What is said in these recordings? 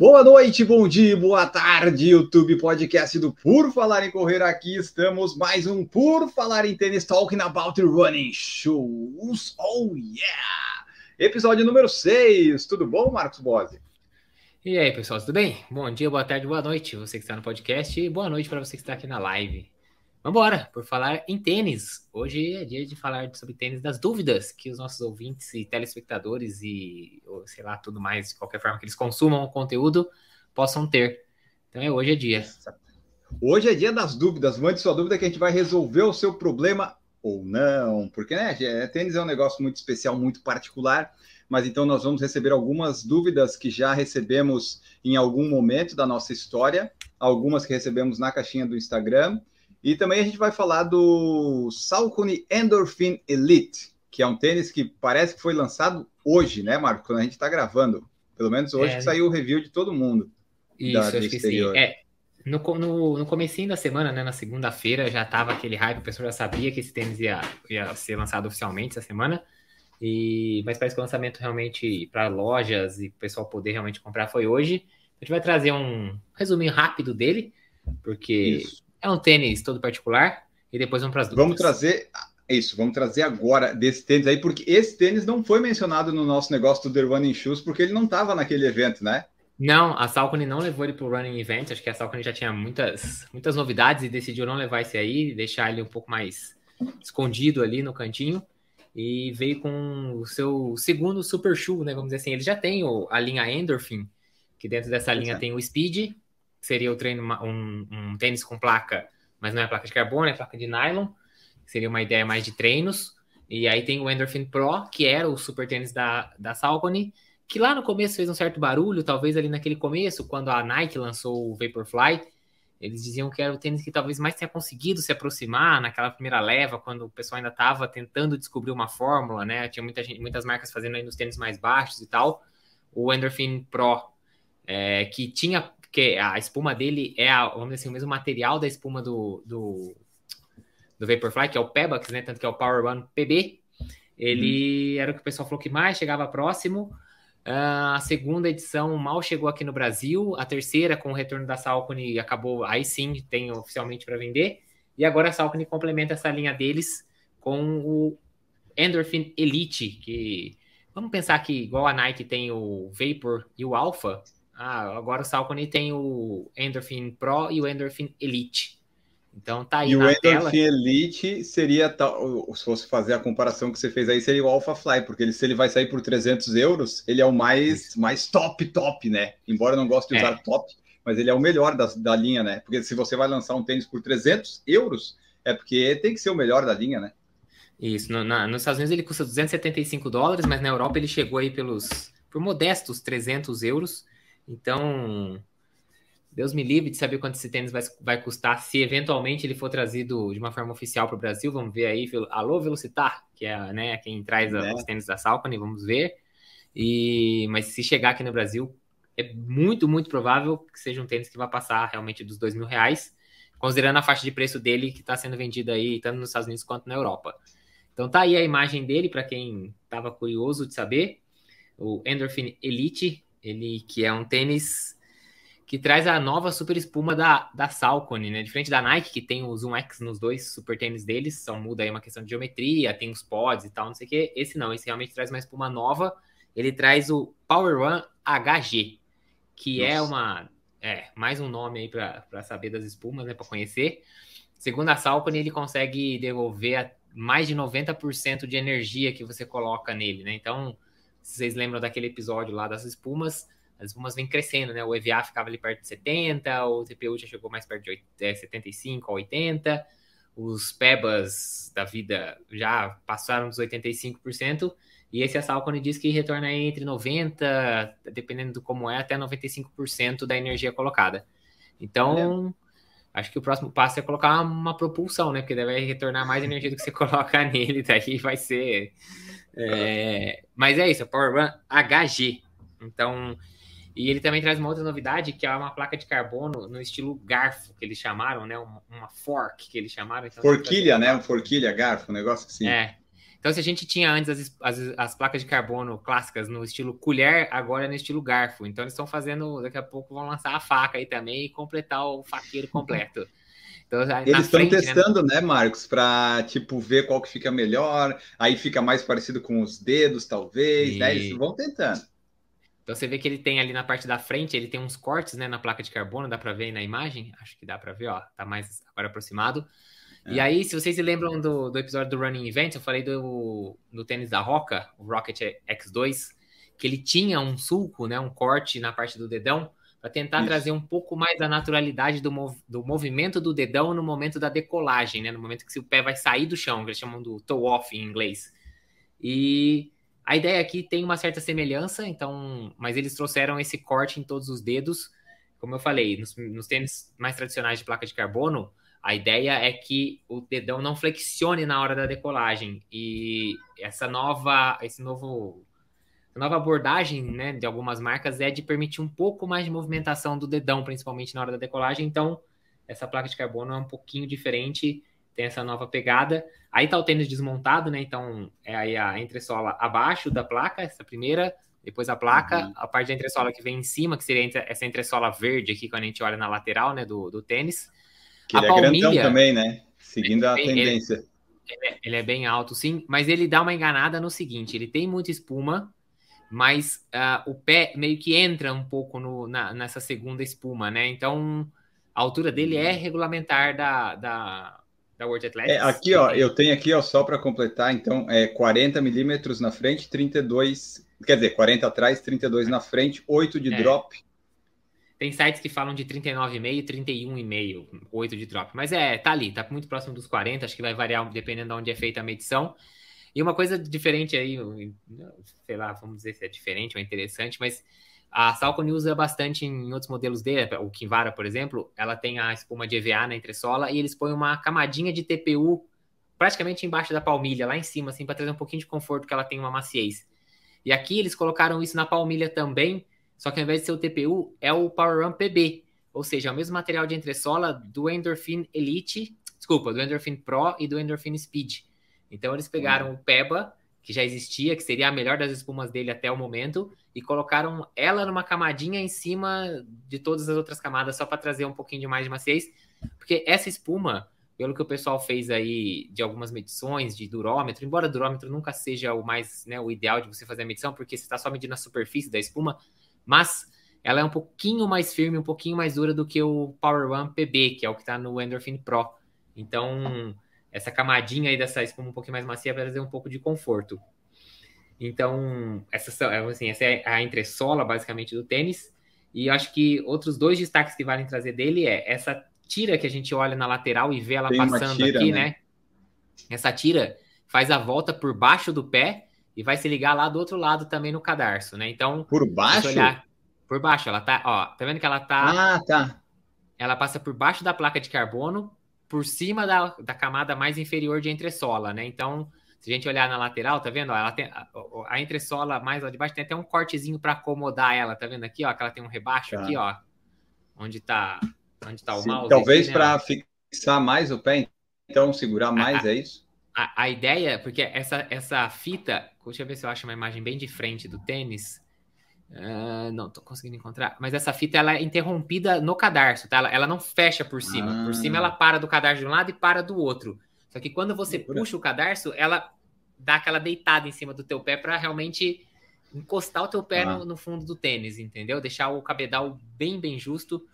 Boa noite, bom dia, boa tarde, YouTube Podcast do Por Falar em Correr. Aqui estamos, mais um Por Falar em Tênis Talking About Running Shoes. Oh yeah! Episódio número 6. Tudo bom, Marcos Bose? E aí, pessoal, tudo bem? Bom dia, boa tarde, boa noite. Você que está no podcast e boa noite para você que está aqui na live. Vambora, por falar em tênis. Hoje é dia de falar sobre tênis das dúvidas que os nossos ouvintes e telespectadores e, sei lá, tudo mais, de qualquer forma que eles consumam o conteúdo, possam ter. Então, é, hoje é dia. Hoje é dia das dúvidas. Mande sua dúvida que a gente vai resolver o seu problema ou não. Porque, né, é, tênis é um negócio muito especial, muito particular. Mas então nós vamos receber algumas dúvidas que já recebemos em algum momento da nossa história, algumas que recebemos na caixinha do Instagram e também a gente vai falar do Saucony Endorphin Elite, que é um tênis que parece que foi lançado hoje, né, Marco? Quando a gente está gravando. Pelo menos hoje É. que saiu o review de todo mundo. Isso, da- acho que sim. exterior. É, no, no, no comecinho da semana, né, na segunda-feira, já tava aquele hype, o pessoal já sabia que esse tênis ia, ia ser lançado oficialmente essa semana. E, mas parece que o lançamento realmente para lojas e o pessoal poder realmente comprar foi hoje. A gente vai trazer um resuminho rápido dele, porque Isso. É um tênis todo particular, e depois vamos para as dúvidas. Vamos trazer. Isso, vamos trazer agora desse tênis aí, porque esse tênis não foi mencionado no nosso negócio do The Running Shoes, porque ele não estava naquele evento, né? Não, a Salcone não levou ele pro Running Event. Acho que a Salcone já tinha muitas, muitas novidades e decidiu não levar esse aí, deixar ele um pouco mais escondido ali no cantinho. E veio com o seu segundo super shoe, né? Vamos dizer assim. Ele já tem o- a linha Endorphin, que dentro dessa linha tem o Speed, seria o treino, um, um tênis com placa, mas não é placa de carbono, é placa de nylon. Seria uma ideia mais de treinos. E aí tem o Endorphin Pro, que era o super tênis da, da Salcone, que lá no começo fez um certo barulho, talvez ali naquele começo, quando a Nike lançou o Vaporfly, eles diziam que era o tênis que talvez mais tenha conseguido se aproximar naquela primeira leva, quando o pessoal ainda estava tentando descobrir uma fórmula, né? Tinha muita gente, muitas marcas fazendo aí nos tênis mais baixos e tal. O Endorphin Pro, é, que tinha, que a espuma dele é, a, vamos dizer assim, o mesmo material da espuma do, do, do Vaporfly, que é o Pebax, né? Tanto que é o Power One PB. Ele era o que o pessoal falou que mais chegava próximo. Ah, a segunda edição mal chegou aqui no Brasil. A terceira, com o retorno da Salcone, acabou. Aí sim tem oficialmente para vender. E agora a Salcone complementa essa linha deles com o Endorphin Elite, que vamos pensar que igual a Nike tem o Vapor e o Alpha, ah, agora o Salcone tem o Endorphin Pro e o Endorphin Elite. Então tá aí E o na tela. Endorphin Elite seria, tal, se fosse fazer a comparação que você fez aí, seria o Alpha Fly, porque ele, se ele vai sair por 300 euros, ele é o mais, mais top, top, né? Embora eu não goste de É. usar top, mas ele é o melhor da, da linha, né? Porque se você vai lançar um tênis por 300 euros, é porque tem que ser o melhor da linha, né? Isso, no- na- nos Estados Unidos ele custa 275 dólares, mas na Europa ele chegou aí pelos por modestos 300 euros. Então, Deus me livre de saber quanto esse tênis vai, vai custar se eventualmente ele for trazido de uma forma oficial para o Brasil. Vamos ver aí, alô Velocitar, que é né, quem traz Né? os tênis da Salcone, vamos ver. E mas se chegar aqui no Brasil, é muito, muito provável que seja um tênis que vai passar realmente dos dois mil reais, considerando a faixa de preço dele que está sendo vendido aí tanto nos Estados Unidos quanto na Europa. Então tá aí a imagem dele para quem estava curioso de saber. O Endorphin Elite, ele que é um tênis que traz a nova super espuma da, da Salcone, né? Diferente da Nike, que tem o Zoom X nos dois super tênis deles, só muda aí uma questão de geometria, tem os pods e tal, não sei o quê. Esse não, esse realmente traz uma espuma nova. Ele traz o Power One HG, que é Nossa. uma. É, mais um nome aí para saber das espumas, né? Para conhecer. Segundo a Salcone, ele consegue devolver a- mais de 90% de energia que você coloca nele, né? Então, vocês lembram daquele episódio lá das espumas, as espumas vêm crescendo, né? O EVA ficava ali perto de 70, o TPU já chegou mais perto de oit- é, 75 a 80, os PEBAs da vida já passaram dos 85%, e esse a Salcone diz que retorna entre 90, dependendo do como é, até 95% da energia colocada. Então, Acho que o próximo passo é colocar uma propulsão, né? Porque daí vai retornar mais energia do que você coloca nele, daí vai ser. É... Mas é isso, é Power Run HG. Então, e ele também traz uma outra novidade, que é uma placa de carbono no estilo garfo, que eles chamaram, né? Uma, uma fork, que eles chamaram. Então, forquilha, né? Forquilha, garfo, um negócio assim. É. Então, se a gente tinha antes as, as, as, placas de carbono clássicas no estilo colher, agora é no estilo garfo. Então, eles estão fazendo, daqui a pouco vão lançar a faca aí também e completar o faqueiro completo. Então, eles estão né, testando, né, né Marcos, para tipo ver qual que fica melhor, aí fica mais parecido com os dedos, talvez, e... né? Eles vão tentando. Então você vê que ele tem ali na parte da frente, ele tem uns cortes, né, na placa de carbono, dá para ver aí na imagem? Acho que dá para ver, ó, tá mais agora aproximado. E é. aí, se vocês se lembram do, do episódio do Running Event, eu falei do, do tênis da Roca, o Rocket X2, que ele tinha um sulco, né, um corte na parte do dedão, para tentar Isso. trazer um pouco mais da naturalidade do, mov do movimento do dedão no momento da decolagem, né, no momento que o pé vai sair do chão, que eles chamam do toe off em inglês. E a ideia aqui tem uma certa semelhança, então, mas eles trouxeram esse corte em todos os dedos. Como eu falei, nos, nos tênis mais tradicionais de placa de carbono, a ideia é que o dedão não flexione na hora da decolagem. E essa nova, esse novo, nova abordagem né, de algumas marcas é de permitir um pouco mais de movimentação do dedão, principalmente na hora da decolagem. Então, essa placa de carbono é um pouquinho diferente, tem essa nova pegada. Aí tá o tênis desmontado, né? Então, é aí a entressola abaixo da placa, essa primeira, depois a placa, uhum. a parte da entressola que vem em cima, que seria essa entressola verde aqui, quando a gente olha na lateral, né, do, do tênis que ele a é palmilha, grandão também, né? Seguindo a tendência. Ele, é, ele, é bem alto, sim, mas ele dá uma enganada no seguinte: ele tem muita espuma, mas uh, o pé meio que entra um pouco no, na, nessa segunda espuma, né? Então a altura dele é regulamentar da, da, da World Athletics. É, aqui, ó, eu tenho aqui, ó, só para completar, então, é 40 milímetros na frente, 32, quer dizer, 40 atrás, 32 na frente, 8 de é. drop, tem sites que falam de 39,5, 31,5, 8 de drop. Mas é, tá ali, tá muito próximo dos 40, acho que vai variar dependendo de onde é feita a medição. E uma coisa diferente aí, sei lá, vamos dizer se é diferente ou interessante, mas a Salcone usa bastante em outros modelos dele, o Kinvara, por exemplo, ela tem a espuma de EVA na entressola e eles põem uma camadinha de TPU praticamente embaixo da palmilha, lá em cima, assim, para trazer um pouquinho de conforto que ela tem uma maciez. E aqui eles colocaram isso na palmilha também, só que ao invés de ser o TPU, é o Power Run PB. Ou seja, é o mesmo material de entressola do Endorphin Elite, desculpa, do Endorphin Pro e do Endorphin Speed. Então eles pegaram o PEBA, que já existia, que seria a melhor das espumas dele até o momento, e colocaram ela numa camadinha em cima de todas as outras camadas, só para trazer um pouquinho de mais de maciez. Porque essa espuma, pelo que o pessoal fez aí de algumas medições de durômetro, embora durômetro nunca seja o mais, né, o ideal de você fazer a medição, porque você está só medindo a superfície da espuma, mas ela é um pouquinho mais firme, um pouquinho mais dura do que o Power One PB, que é o que está no Endorphin Pro. Então, essa camadinha aí dessa espuma um pouquinho mais macia vai trazer um pouco de conforto. Então, essa, assim, essa é a entressola, basicamente, do tênis. E eu acho que outros dois destaques que valem trazer dele é essa tira que a gente olha na lateral e vê ela Tem passando tira, aqui, né? né? Essa tira faz a volta por baixo do pé e vai se ligar lá do outro lado também no cadarço, né? Então, por baixo? Olhar, por baixo, ela tá, ó, tá vendo que ela tá Ah, tá. Ela passa por baixo da placa de carbono, por cima da, da camada mais inferior de entressola, né? Então, se a gente olhar na lateral, tá vendo? Ó, ela tem a, a entressola mais lá de baixo tem até um cortezinho para acomodar ela, tá vendo aqui, ó, que ela tem um rebaixo tá. aqui, ó, onde tá, onde tá o Sim, mouse. Talvez né, para fixar mais o pé, então segurar mais, é isso? a, a, ideia, porque essa, essa fita, deixa eu ver se eu acho uma imagem bem de frente do tênis. Uh, não tô conseguindo encontrar, mas essa fita ela é interrompida no cadarço, tá? Ela, ela não fecha por cima. Ah. Por cima ela para do cadarço de um lado e para do outro. Só que quando você puxa o cadarço, ela dá aquela deitada em cima do teu pé para realmente encostar o teu pé ah. no, no, fundo do tênis, entendeu? Deixar o cabedal bem, bem justo.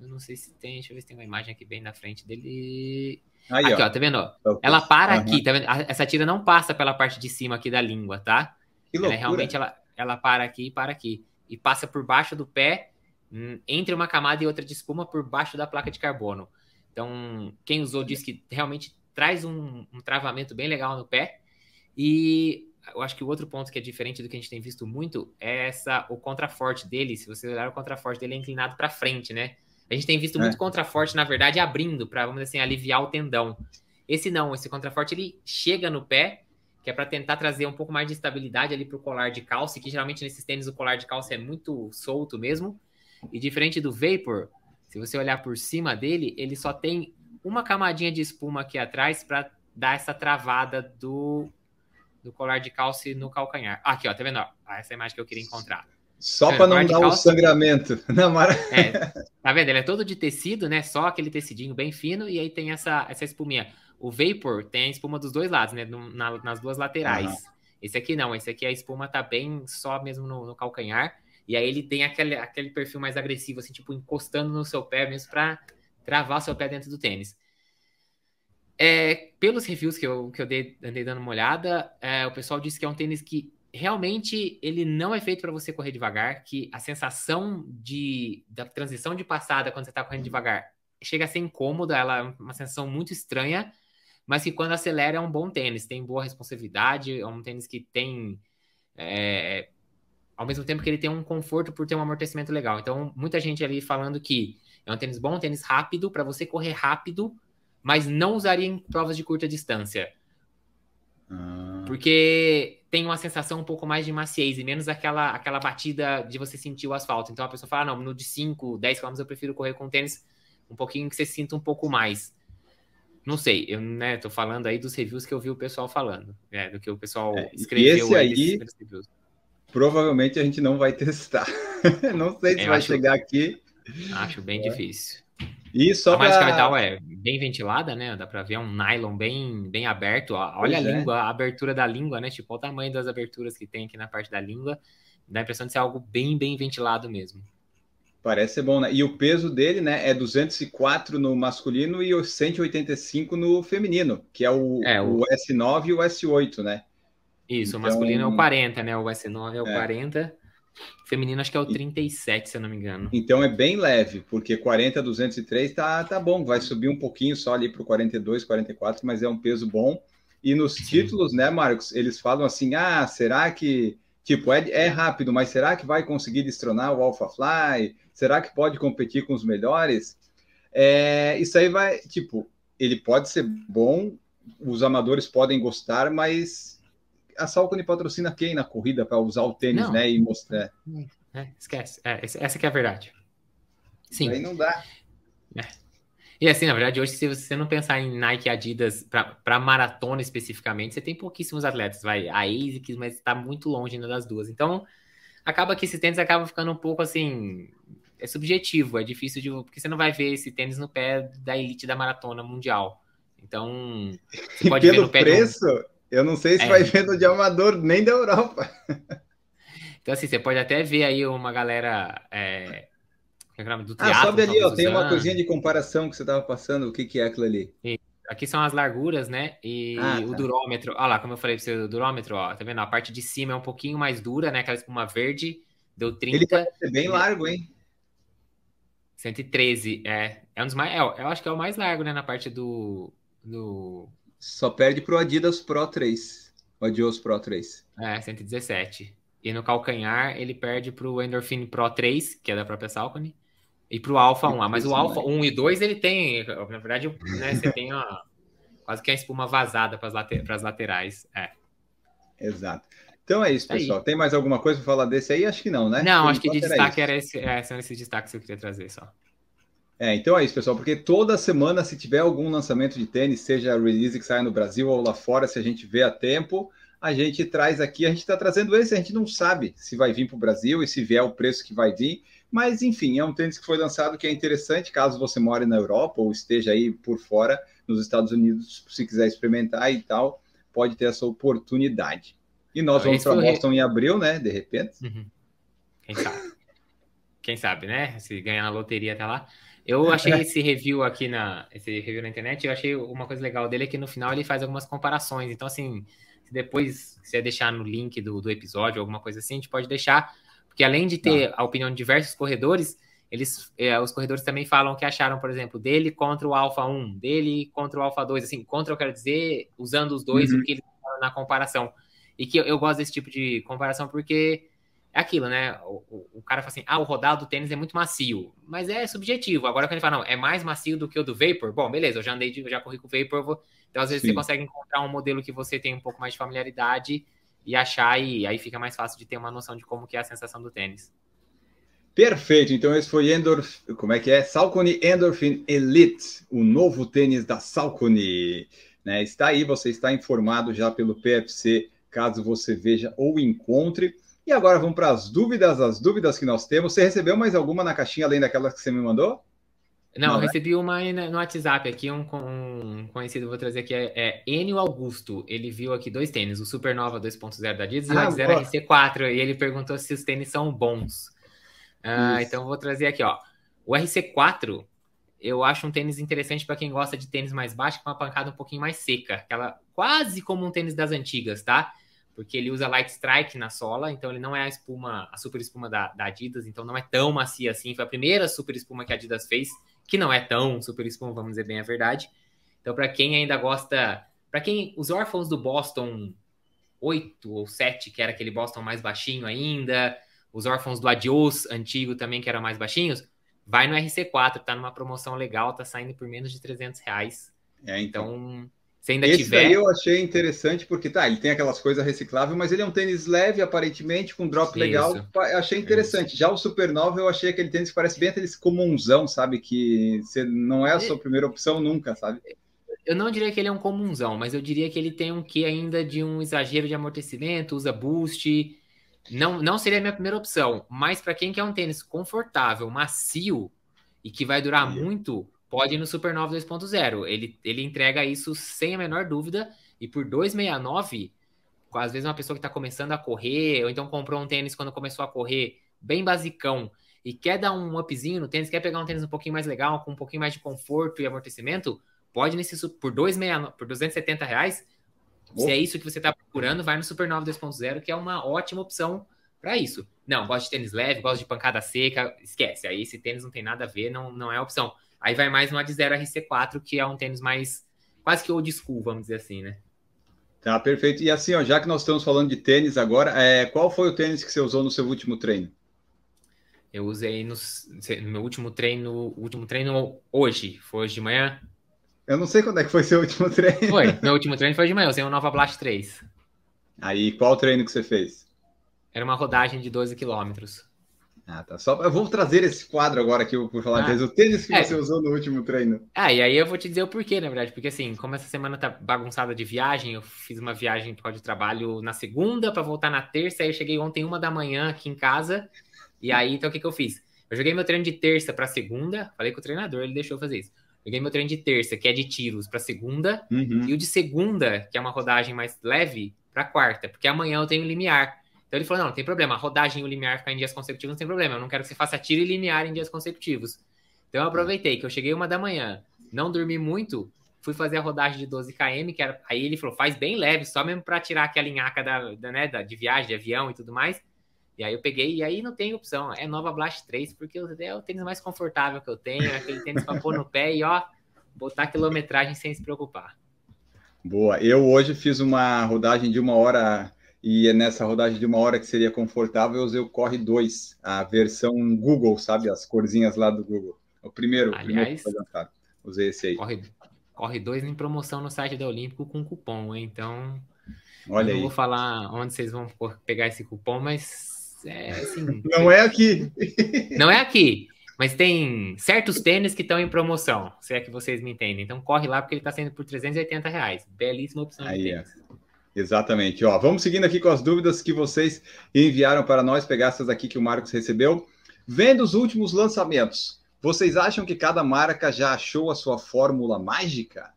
Eu não sei se tem, deixa eu ver se tem uma imagem aqui bem na frente dele. Aí, aqui, ó. ó. tá vendo? Ó? Ela para uhum. aqui, tá vendo? Essa tira não passa pela parte de cima aqui da língua, tá? Que ela, realmente ela, ela para aqui e para aqui. E passa por baixo do pé, hum, entre uma camada e outra de espuma, por baixo da placa de carbono. Então, quem usou diz que realmente traz um, um travamento bem legal no pé. E eu acho que o outro ponto que é diferente do que a gente tem visto muito é essa o contraforte dele. Se você olhar o contraforte dele é inclinado para frente, né? A gente tem visto É. muito contraforte, na verdade, abrindo para, vamos dizer assim, aliviar o tendão. Esse não, esse contraforte ele chega no pé, que é para tentar trazer um pouco mais de estabilidade ali para o colar de calça, que geralmente nesses tênis o colar de calça é muito solto mesmo. E diferente do Vapor, se você olhar por cima dele, ele só tem uma camadinha de espuma aqui atrás para dar essa travada do, do colar de calça no calcanhar. Aqui, ó, tá vendo? Ó, essa é a imagem que eu queria encontrar. Só para não dar o calça. sangramento. Na mara... É, tá vendo? Ele é todo de tecido, né? Só aquele tecidinho bem fino e aí tem essa, essa espuminha. O Vapor tem a espuma dos dois lados, né? Na- nas duas laterais. Aham. Esse aqui não, esse aqui a espuma tá bem só mesmo no, no calcanhar. E aí ele tem aquele, aquele perfil mais agressivo, assim, tipo, encostando no seu pé mesmo pra travar o seu pé dentro do tênis. É, pelos reviews que eu, que eu dei, andei dando uma olhada, é, o pessoal disse que é um tênis que realmente ele não é feito para você correr devagar, que a sensação de da transição de passada quando você está correndo devagar chega a ser incômoda, ela é uma sensação muito estranha, mas que quando acelera é um bom tênis, tem boa responsividade, é um tênis que tem é, ao mesmo tempo que ele tem um conforto por ter um amortecimento legal. Então, muita gente ali falando que é um tênis bom, um tênis rápido, para você correr rápido, mas não usaria em provas de curta distância. Ah, Porque tem uma sensação um pouco mais de maciez e menos aquela, aquela batida de você sentir o asfalto. Então a pessoa fala: "Ah, não, no de 5, 10 km eu prefiro correr com tênis um pouquinho que você sinta um pouco mais. Não sei, eu né, tô falando aí dos reviews que eu vi o pessoal falando, né, do que o pessoal É, e escreveu esse aí- provavelmente a gente não vai testar. não sei se Eu vai acho- chegar aqui. Acho bem difícil. E só a mágica pra... metal é bem ventilada, né? Dá pra ver é um nylon bem, bem aberto. Olha Pois a é. língua, a abertura da língua, né? Tipo, olha o tamanho das aberturas que tem aqui na parte da língua. Dá a impressão de ser algo bem, bem ventilado mesmo. Parece ser bom, né? E o peso dele, né, é 204 no masculino e 185 no feminino, que é o, É, o- o S9 e o S8, né? Isso, o Então- masculino é o 40, né? O S9 é o É. 40. O feminino acho que é o 37, se eu não me engano. Então é bem leve, porque 40, 203 tá, tá bom, vai subir um pouquinho só ali pro 42, 44, mas é um peso bom. E nos Sim. títulos, né, Marcos, eles falam assim: ah, será que, tipo, é, é rápido, mas será que vai conseguir destronar o Alpha Fly? Será que pode competir com os melhores? É, isso aí vai, tipo, ele pode ser bom, os amadores podem gostar, mas a Salcone patrocina quem na corrida para usar o tênis, Não. né, e mostrar? É, esquece. É, essa que é a verdade. Sim. Aí não dá. E assim, na verdade, hoje, se você não pensar em Nike e Adidas para maratona especificamente, você tem pouquíssimos atletas. Vai, a ASICS, mas está muito longe ainda das duas. Então, acaba que esse tênis acaba ficando um pouco assim. É subjetivo, é difícil de. Porque você não vai ver esse tênis no pé da elite da maratona mundial. Então, você E pode ver pelo no pé preço, eu não sei se É. vai ver no de amador nem da Europa. Então, assim, você pode até ver aí uma galera. É... é é? Do Ah, triatlon, sobe ali, ó, tem uma coisinha de comparação que você estava passando. O que, que é aquilo ali? Aqui são as larguras, né? E Ah, o tá. durômetro. Olha lá, como eu falei pra você, o durômetro, ó. Tá vendo? A parte de cima é um pouquinho mais dura, né? Aquela espuma verde. Deu 30, Ele parece ser bem largo, hein? 113. É, é um dos mais. É, eu acho que é o mais largo, né? Na parte do. do Só perde pro Adidas Pro 3. O Adios Pro 3. é, 117. E no calcanhar, ele perde pro Endorphin Pro 3, que é da própria Salcone. E pro Alpha 1. Ah, mas o Alpha 1 e 2, ele tem. Na verdade, né, você tem ó, quase que a espuma vazada para as laterais. É. Exato. Então é isso, Aí. pessoal. Tem mais alguma coisa para falar desse aí? Acho que não, né? Não, Por acho que de destaque isso. era esse, é, são esses destaques que eu queria trazer só. É, então é isso, pessoal, porque toda semana, se tiver algum lançamento de tênis, seja release que saia no Brasil ou lá fora, se a gente vê a tempo, a gente traz aqui, a gente está trazendo esse, a gente não sabe se vai vir para o Brasil e se vier o preço que vai vir, mas enfim, é um tênis que foi lançado que é interessante, caso você more na Europa ou esteja aí por fora, nos Estados Unidos, se quiser experimentar e tal, pode ter essa oportunidade. E nós Ah, vamos para re- Boston em abril, né, de repente. Uhum. Quem sabe? Quem sabe, né? Se ganhar na loteria até lá. Eu achei esse review aqui na, esse review na internet, eu achei uma coisa legal dele é que no final ele faz algumas comparações. Então, assim, se depois você deixar no link do, do episódio, alguma coisa assim, a gente pode deixar, porque além de ter a opinião de diversos corredores, eles, é, os corredores também falam que acharam, por exemplo, dele contra o Alpha 1, dele contra o Alpha 2, assim, contra eu quero dizer, usando os dois, Uhum. o que eles na comparação. E que eu, eu gosto desse tipo de comparação porque é aquilo, né? O, o, o, cara fala assim, ah, o rodado do tênis é muito macio, mas é subjetivo. Agora quando ele fala, não, é mais macio do que o do Vapor, bom, beleza, eu já andei, de, já corri com o Vapor, vou... então às vezes Sim. você consegue encontrar um modelo que você tem um pouco mais de familiaridade e achar, e aí fica mais fácil de ter uma noção de como que é a sensação do tênis. Perfeito, então esse foi Endorf, como é que é? Salcone Endorphin Elite, o novo tênis da Salcone. Né? Está aí, você está informado já pelo PFC, caso você veja ou encontre. E agora vamos para as dúvidas, as dúvidas que nós temos. Você recebeu mais alguma na caixinha além daquelas que você me mandou? Não, Não eu né? recebi uma no WhatsApp aqui, um, um conhecido, vou trazer aqui, é, é Enio Augusto. Ele viu aqui dois tênis, o Supernova 2.0 da Adidas e o Adidas RC4, e ele perguntou se os tênis são bons. Uh, então vou trazer aqui, ó. O RC4, eu acho um tênis interessante para quem gosta de tênis mais baixo, com uma pancada um pouquinho mais seca, aquela quase como um tênis das antigas, tá? Porque ele usa light strike na sola, então ele não é a espuma, a super espuma da, da Adidas, então não é tão macia assim. Foi a primeira super espuma que a Adidas fez, que não é tão super espuma, vamos dizer bem a verdade. Então, para quem ainda gosta, para quem os órfãos do Boston 8 ou 7, que era aquele Boston mais baixinho ainda, os órfãos do Adios antigo também, que eram mais baixinhos, vai no RC4, tá numa promoção legal, tá saindo por menos de 300 reais. É, então, então se ainda esse tiver... daí eu achei interessante, porque tá, ele tem aquelas coisas recicláveis, mas ele é um tênis leve, aparentemente, com drop Isso. legal. Achei interessante. Isso. Já o Supernova, eu achei aquele tênis que parece bem aquele comunzão, sabe? Que você não é a sua primeira opção nunca, sabe? Eu não diria que ele é um comunzão, mas eu diria que ele tem um quê ainda de um exagero de amortecimento, usa boost, não, não seria a minha primeira opção, mas para quem quer um tênis confortável, macio e que vai durar muito, pode ir no Supernova 2.0. Ele, ele entrega isso sem a menor dúvida e por 269, às vezes uma pessoa que está começando a correr ou então comprou um tênis quando começou a correr bem basicão e quer dar um upzinho no tênis, quer pegar um tênis um pouquinho mais legal, com um pouquinho mais de conforto e amortecimento, pode nesse por 269, por 270 reais se é isso que você está procurando, vai no Supernova 2.0, que é uma ótima opção para isso. Não, gosto de tênis leve, gosto de pancada seca, esquece. Aí esse tênis não tem nada a ver, não, não é opção. Aí vai mais no Ad Zero RC4, que é um tênis mais quase que old school, vamos dizer assim, né? Tá, perfeito. E assim, ó, já que nós estamos falando de tênis agora, é, qual foi o tênis que você usou no seu último treino? Eu usei no, no meu último treino, último treino hoje, foi hoje de manhã. Eu não sei quando é que foi seu último treino. Foi, meu último treino foi de manhã, eu usei um Nova Blast 3. Aí, qual treino que você fez? Era uma rodagem de 12 quilômetros. Ah, tá. Só, eu vou trazer esse quadro agora aqui por falar ah, O tênis que é. você usou no último treino. Ah, e aí eu vou te dizer o porquê, na verdade. Porque assim, como essa semana tá bagunçada de viagem, eu fiz uma viagem de trabalho na segunda para voltar na terça. Aí eu cheguei ontem, uma da manhã, aqui em casa. E aí, então o que, que eu fiz? Eu joguei meu treino de terça para segunda. Falei com o treinador, ele deixou eu fazer isso. Peguei meu treino de terça, que é de tiros, para segunda, uhum. e o de segunda, que é uma rodagem mais leve, para quarta, porque amanhã eu tenho limiar. Então ele falou: não, não tem problema, a rodagem e o limiar ficar em dias consecutivos não tem problema, eu não quero que você faça tiro e limiar em dias consecutivos. Então eu aproveitei que eu cheguei uma da manhã, não dormi muito, fui fazer a rodagem de 12 km, que era, aí ele falou: faz bem leve, só mesmo para tirar aquela linhaca da, da, né, da, de viagem, de avião e tudo mais. E aí eu peguei, e aí não tem opção, é Nova Blast 3, porque é o tênis mais confortável que eu tenho, é aquele tênis para pôr no pé e ó, botar quilometragem sem se preocupar. Boa, eu hoje fiz uma rodagem de uma hora e é nessa rodagem de uma hora que seria confortável, eu usei o Corre 2, a versão Google, sabe? As corzinhas lá do Google. O primeiro, Aliás, primeiro que Usei esse aí. Corre, corre 2 em promoção no site da Olímpico com cupom, então. Olha eu não aí. vou falar onde vocês vão pegar esse cupom, mas é, assim, não é aqui. Não é aqui. Mas tem certos tênis que estão em promoção, se é que vocês me entendem. Então corre lá porque ele está sendo por 380 reais. Belíssima opção Aí, de tênis. É. Exatamente. Ó, vamos seguindo aqui com as dúvidas que vocês enviaram para nós, pegar essas aqui que o Marcos recebeu. Vendo os últimos lançamentos, vocês acham que cada marca já achou a sua fórmula mágica?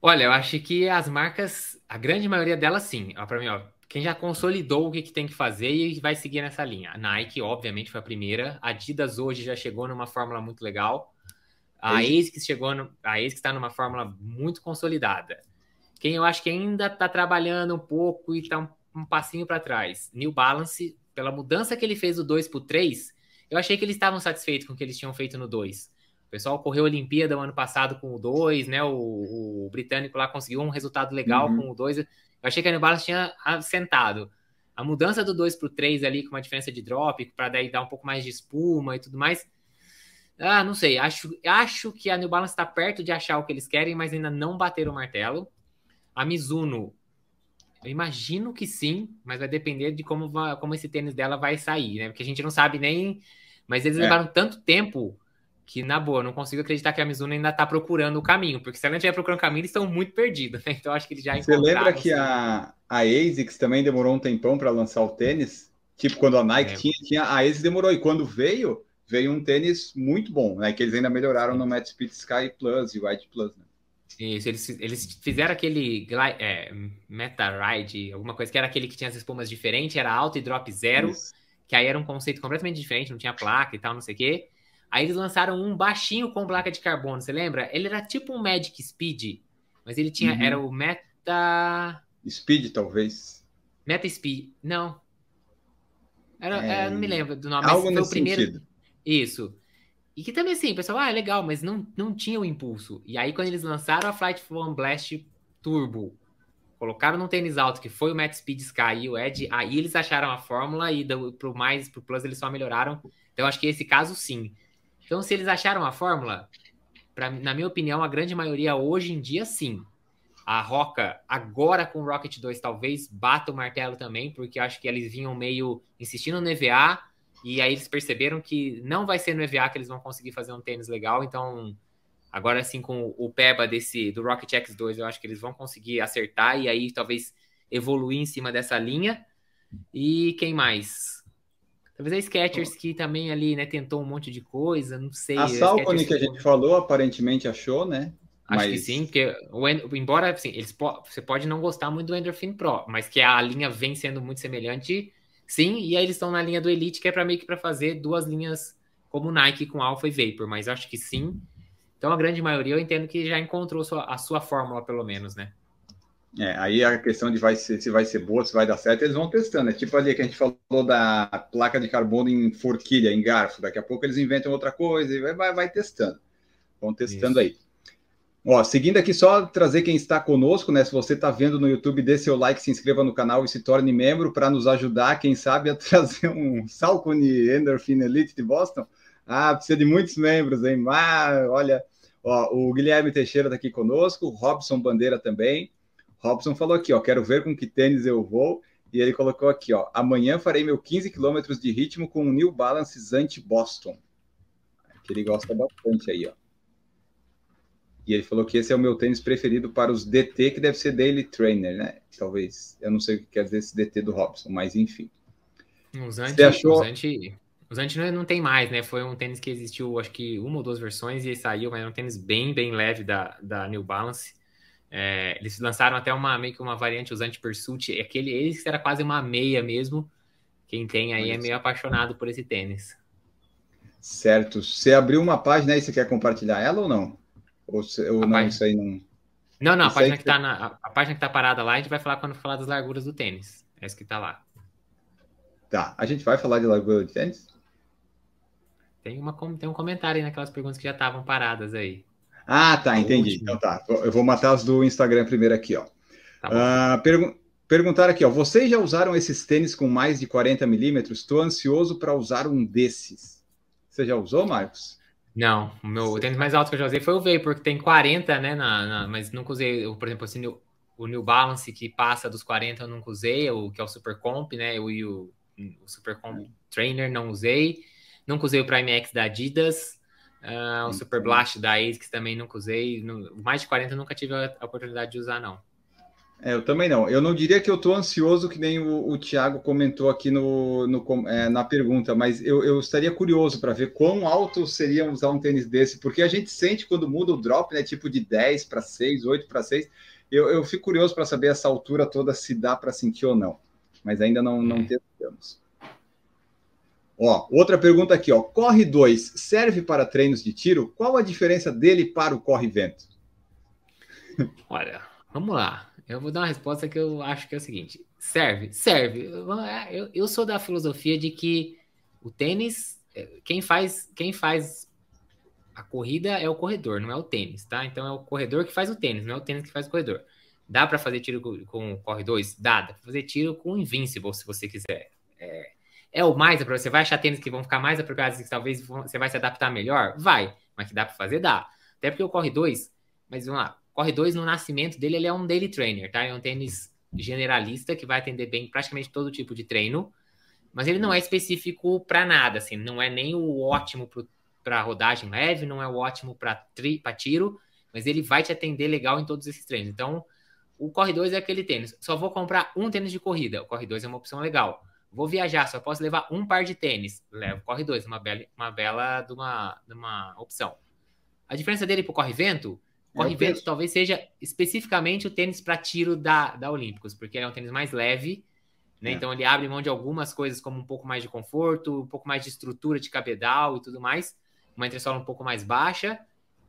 Olha, eu acho que as marcas, a grande maioria delas sim. Para mim, ó, quem já consolidou o que, que, tem que fazer e vai seguir nessa linha. A Nike, obviamente, foi a primeira. A Adidas hoje já chegou numa fórmula muito legal. A ASICS chegou no, a ASICS está numa fórmula muito consolidada. Quem eu acho que ainda está trabalhando um pouco e está um, um, passinho para trás. New Balance, pela mudança que ele fez do 2 para o 3, eu achei que eles estavam satisfeitos com o que eles tinham feito no 2. O pessoal correu a Olimpíada o ano passado com o 2, né? O, o britânico lá conseguiu um resultado legal uhum. com o 2. Eu achei que a New Balance tinha assentado. A mudança do 2 para o 3 ali, com uma diferença de drop, para daí dar um pouco mais de espuma e tudo mais. Ah, não sei. Acho, acho que a New Balance está perto de achar o que eles querem, mas ainda não bateram o martelo. A Mizuno, eu imagino que sim, mas vai depender de como, como esse tênis dela vai sair, né? Porque a gente não sabe nem. Mas eles é. levaram tanto tempo que, na boa, não consigo acreditar que a Mizuno ainda está procurando o caminho, porque se ela estiver procurando o caminho, eles estão muito perdidos, né? Então acho que eles já Você lembra que a, a ASICS também demorou um tempão para lançar o tênis? Tipo, quando a Nike é. tinha, tinha, a ASICS demorou, e quando veio, veio um tênis muito bom, né? Que eles ainda melhoraram no Matt Speed Sky Plus e White Plus, né? Isso, eles, eles fizeram aquele é, Meta Ride, alguma coisa que era aquele que tinha as espumas diferentes, era alto e drop zero, Isso. que aí era um conceito completamente diferente, não tinha placa e tal, não sei o quê. Aí eles lançaram um baixinho com placa de carbono, você lembra? Ele era tipo um Magic Speed, mas ele tinha, uhum. era o Meta... Speed, talvez. Meta Speed, não. Era, é... não me lembro do nome, Algo mas foi o primeiro... Sentido. Isso. E que também, assim, o pessoal, ah, é legal, mas não, não tinha o impulso. E aí, quando eles lançaram a Flight One Blast Turbo, colocaram no tênis alto, que foi o Max Speed Sky e o Edge, aí eles acharam a fórmula e do, pro mais, pro Plus, eles só melhoraram. Então, acho que esse caso, sim. Então, se eles acharam a fórmula, pra, na minha opinião, a grande maioria hoje em dia, sim. A Roca, agora com o Rocket 2, talvez bata o martelo também, porque acho que eles vinham meio insistindo no EVA, e aí eles perceberam que não vai ser no EVA que eles vão conseguir fazer um tênis legal, então agora sim com o Peba desse do Rocket X2, eu acho que eles vão conseguir acertar e aí talvez evoluir em cima dessa linha. E quem mais? Talvez a Skechers, que também ali, né, tentou um monte de coisa, não sei. A Salcone que a gente falou, aparentemente achou, né? Acho mas... que sim, porque o, embora assim, eles você pode não gostar muito do Endorphin Pro, mas que a linha vem sendo muito semelhante, sim, e aí eles estão na linha do Elite, que é para meio que para fazer duas linhas como Nike com Alpha e Vapor, mas acho que sim. Então a grande maioria eu entendo que já encontrou sua, a sua fórmula, pelo menos, né? É, aí a questão de vai ser, se vai ser boa, se vai dar certo, eles vão testando. É tipo ali que a gente falou da placa de carbono em forquilha, em garfo. Daqui a pouco eles inventam outra coisa e vai, vai, vai testando. Vão testando Isso. aí. Ó, seguindo aqui, só trazer quem está conosco, né? Se você está vendo no YouTube, dê seu like, se inscreva no canal e se torne membro para nos ajudar, quem sabe, a trazer um Salcone Endorphin Elite de Boston. Ah, precisa de muitos membros, hein? Ah, olha, ó, o Guilherme Teixeira está aqui conosco, o Robson Bandeira também. Robson falou aqui, ó, quero ver com que tênis eu vou. E ele colocou aqui, ó, amanhã farei meu 15 km de ritmo com o New Balance Zante Boston. Que ele gosta bastante aí, ó. E ele falou que esse é o meu tênis preferido para os DT, que deve ser Daily Trainer, né? Talvez. Eu não sei o que quer dizer esse DT do Robson, mas enfim. Zante, achou... o Zante, o Zante não, não tem mais, né? Foi um tênis que existiu, acho que uma ou duas versões e saiu, mas é um tênis bem, bem leve da, da New Balance. É, eles lançaram até uma meio que uma variante usante Pursuit, aquele esse era quase uma meia mesmo. Quem tem aí é meio apaixonado por esse tênis. Certo. Você abriu uma página aí, você quer compartilhar ela ou não? Ou, ou não, página... isso aí não. Não, não, a página, que... Tá na, a página que tá parada lá, a gente vai falar quando falar das larguras do tênis. É essa que tá lá. Tá, a gente vai falar de largura de tênis? Tem, uma, tem um comentário aí naquelas perguntas que já estavam paradas aí. Ah, tá, entendi. Então tá. Eu vou matar as do Instagram primeiro aqui, ó. Tá uh, pergun perguntar aqui, ó. Vocês já usaram esses tênis com mais de 40 milímetros? Estou ansioso para usar um desses. Você já usou, Marcos? Não, o meu o tênis mais alto que eu já usei foi o Vapor, que tem 40, né? Na, na, mas nunca usei, por exemplo, assim, o, o New Balance, que passa dos 40, eu nunca usei, o que é o Super Comp, né? O, o, o Super Comp Trainer não usei. Nunca usei o Prime X da Adidas. Uh, o Super Blast da ASICS também nunca usei. No, mais de 40 nunca tive a oportunidade de usar, não. É, eu também não. Eu não diria que eu estou ansioso, que nem o, o Thiago comentou aqui no, no é, na pergunta, mas eu, eu estaria curioso para ver quão alto seria usar um tênis desse, porque a gente sente quando muda o drop, né? Tipo de 10 para 6, 8 para 6. Eu, eu fico curioso para saber essa altura toda se dá para sentir ou não. Mas ainda não, não é. testamos. Ó, outra pergunta aqui, ó. Corre 2 serve para treinos de tiro? Qual a diferença dele para o corre vento? Olha, vamos lá. Eu vou dar uma resposta que eu acho que é o seguinte: serve, serve. Eu, eu sou da filosofia de que o tênis, é, quem faz, quem faz a corrida é o corredor, não é o tênis, tá? Então é o corredor que faz o tênis, não é o tênis que faz o corredor. Dá para fazer tiro com, com Corre 2? Dá. Dá fazer tiro com Invincible, se você quiser. É, é o mais Você vai achar tênis que vão ficar mais apropriados e que talvez você vai se adaptar melhor? Vai. Mas que dá para fazer? Dá. Até porque o Corre 2, mas vamos lá, Corre 2 no nascimento dele, ele é um daily trainer, tá? É um tênis generalista que vai atender bem praticamente todo tipo de treino, mas ele não é específico para nada, assim, não é nem o ótimo para rodagem leve, não é o ótimo para tiro, mas ele vai te atender legal em todos esses treinos. Então, o Corre 2 é aquele tênis. Só vou comprar um tênis de corrida. O Corre 2 é uma opção legal. Vou viajar, só posso levar um par de tênis. Levo Corre 2, uma bela, uma bela de uma, de uma opção. A diferença dele pro Corre Vento, Corre Vento talvez seja especificamente o tênis para tiro da, da Olímpicos, porque ele é um tênis mais leve, né? É. Então ele abre mão de algumas coisas como um pouco mais de conforto, um pouco mais de estrutura de cabedal e tudo mais, uma entressola um pouco mais baixa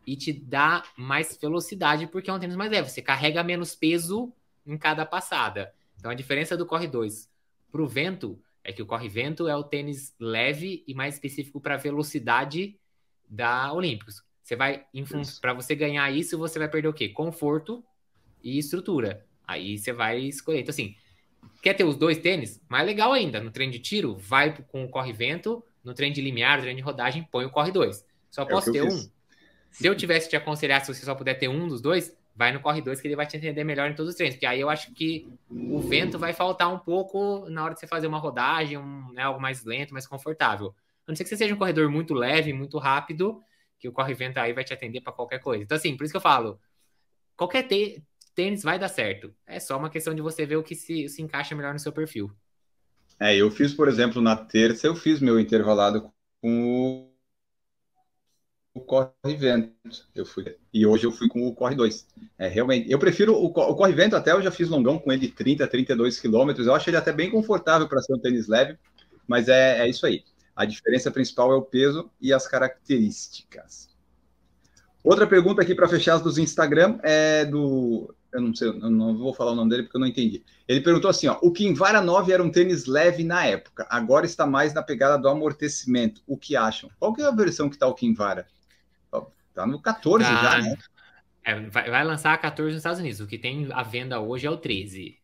e te dá mais velocidade porque é um tênis mais leve. Você carrega menos peso em cada passada. Então a diferença do Corre 2 para o vento é que o Corre Vento é o tênis leve e mais específico para velocidade da Olímpicos. Você vai, para você ganhar isso, você vai perder o quê? Conforto e estrutura. Aí você vai escolher. Então, assim, quer ter os dois tênis? Mais legal ainda. No treino de tiro, vai com o corre-vento. No treino de limiar, no treino de rodagem, põe o corre-2. Só é posso ter um. Se eu tivesse te aconselhar, se você só puder ter um dos dois, vai no corre-2 que ele vai te entender melhor em todos os treinos. Porque aí eu acho que o vento vai faltar um pouco na hora de você fazer uma rodagem, um, né, algo mais lento, mais confortável. A não ser que você seja um corredor muito leve, muito rápido, que o corre-vento aí vai te atender para qualquer coisa. Então, assim, por isso que eu falo, qualquer tênis vai dar certo. É só uma questão de você ver o que se, se encaixa melhor no seu perfil. É, eu fiz, por exemplo, na terça, eu fiz meu intervalado com o corre-vento. Eu fui e hoje eu fui com o corre 2. É, realmente, eu prefiro o, o corre-vento até eu já fiz longão com ele de 30, 32 quilômetros. Eu acho ele até bem confortável para ser um tênis leve, mas é, é isso aí. A diferença principal é o peso e as características. Outra pergunta aqui para fechar as dos Instagram é do. Eu não sei, eu não vou falar o nome dele porque eu não entendi. Ele perguntou assim: ó, o Kinvara 9 era um tênis leve na época, agora está mais na pegada do amortecimento. O que acham? Qual que é a versão que está o Kinvara? Está no 14 tá. já, né? É, vai, vai, lançar a 14 nos Estados Unidos. O que tem à venda hoje é o 13.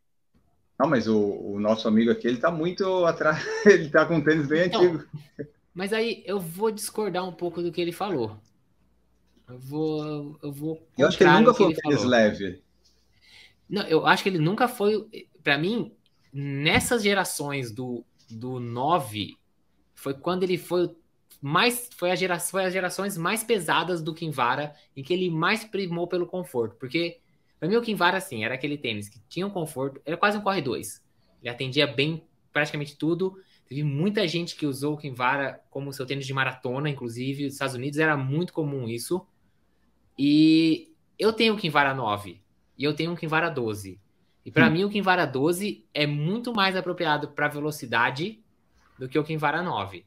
Não, mas o, o nosso amigo aqui, ele tá muito atrás, ele tá com um tênis bem então, antigo. Mas aí eu vou discordar um pouco do que ele falou. Eu vou. Eu, vou eu acho que ele nunca foi um tênis falou. leve. Não, eu acho que ele nunca foi. Para mim, nessas gerações do, do 9, foi quando ele foi mais. Foi, a gera, foi as gerações mais pesadas do Kinvara, em que ele mais primou pelo conforto. Porque Pra mim, o Kinvara, assim, era aquele tênis que tinha um conforto, era quase um corre 2. Ele atendia bem praticamente tudo. Teve muita gente que usou o Kinvara como seu tênis de maratona, inclusive. Nos Estados Unidos era muito comum isso. E eu tenho o Kinvara 9 e eu tenho o Kinvara 12. E para hum. mim, o Kinvara 12 é muito mais apropriado para velocidade do que o Kinvara 9.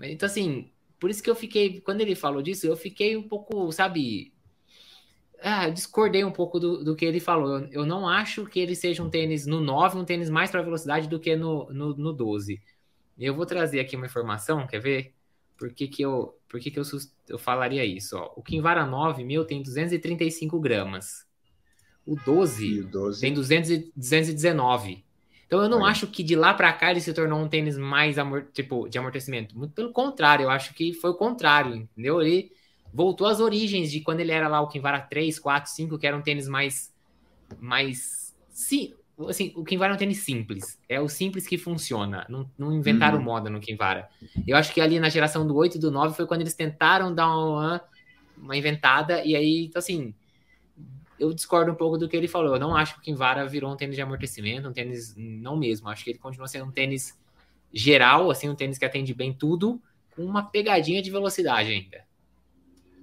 Então, assim, por isso que eu fiquei, quando ele falou disso, eu fiquei um pouco, sabe, ah, discordei um pouco do, do que ele falou. Eu, eu, não acho que ele seja um tênis no 9, um tênis mais para velocidade do que no, no, no 12. Eu vou trazer aqui uma informação, quer ver? Por que, que, eu, por que, que eu, eu falaria isso? Ó, o Kinvara 9 meu tem 235 gramas. O 12, o 12? tem 200, 219. Então eu não acho que de lá para cá ele se tornou um tênis mais amor, tipo, de amortecimento. Muito pelo contrário, eu acho que foi o contrário, entendeu? Ele voltou às origens de quando ele era lá o Kinvara 3, 4, 5, que era um tênis mais. mais sim, assim, o Kinvara é um tênis simples. É o simples que funciona. Não, não inventaram uhum. moda no Kinvara. Eu acho que ali na geração do 8 e do 9 foi quando eles tentaram dar uma, uma inventada. E aí, então assim, eu discordo um pouco do que ele falou. Eu não acho que o Kinvara virou um tênis de amortecimento, um tênis. Não mesmo. Acho que ele continua sendo um tênis geral, assim, um tênis que atende bem tudo, com uma pegadinha de velocidade ainda.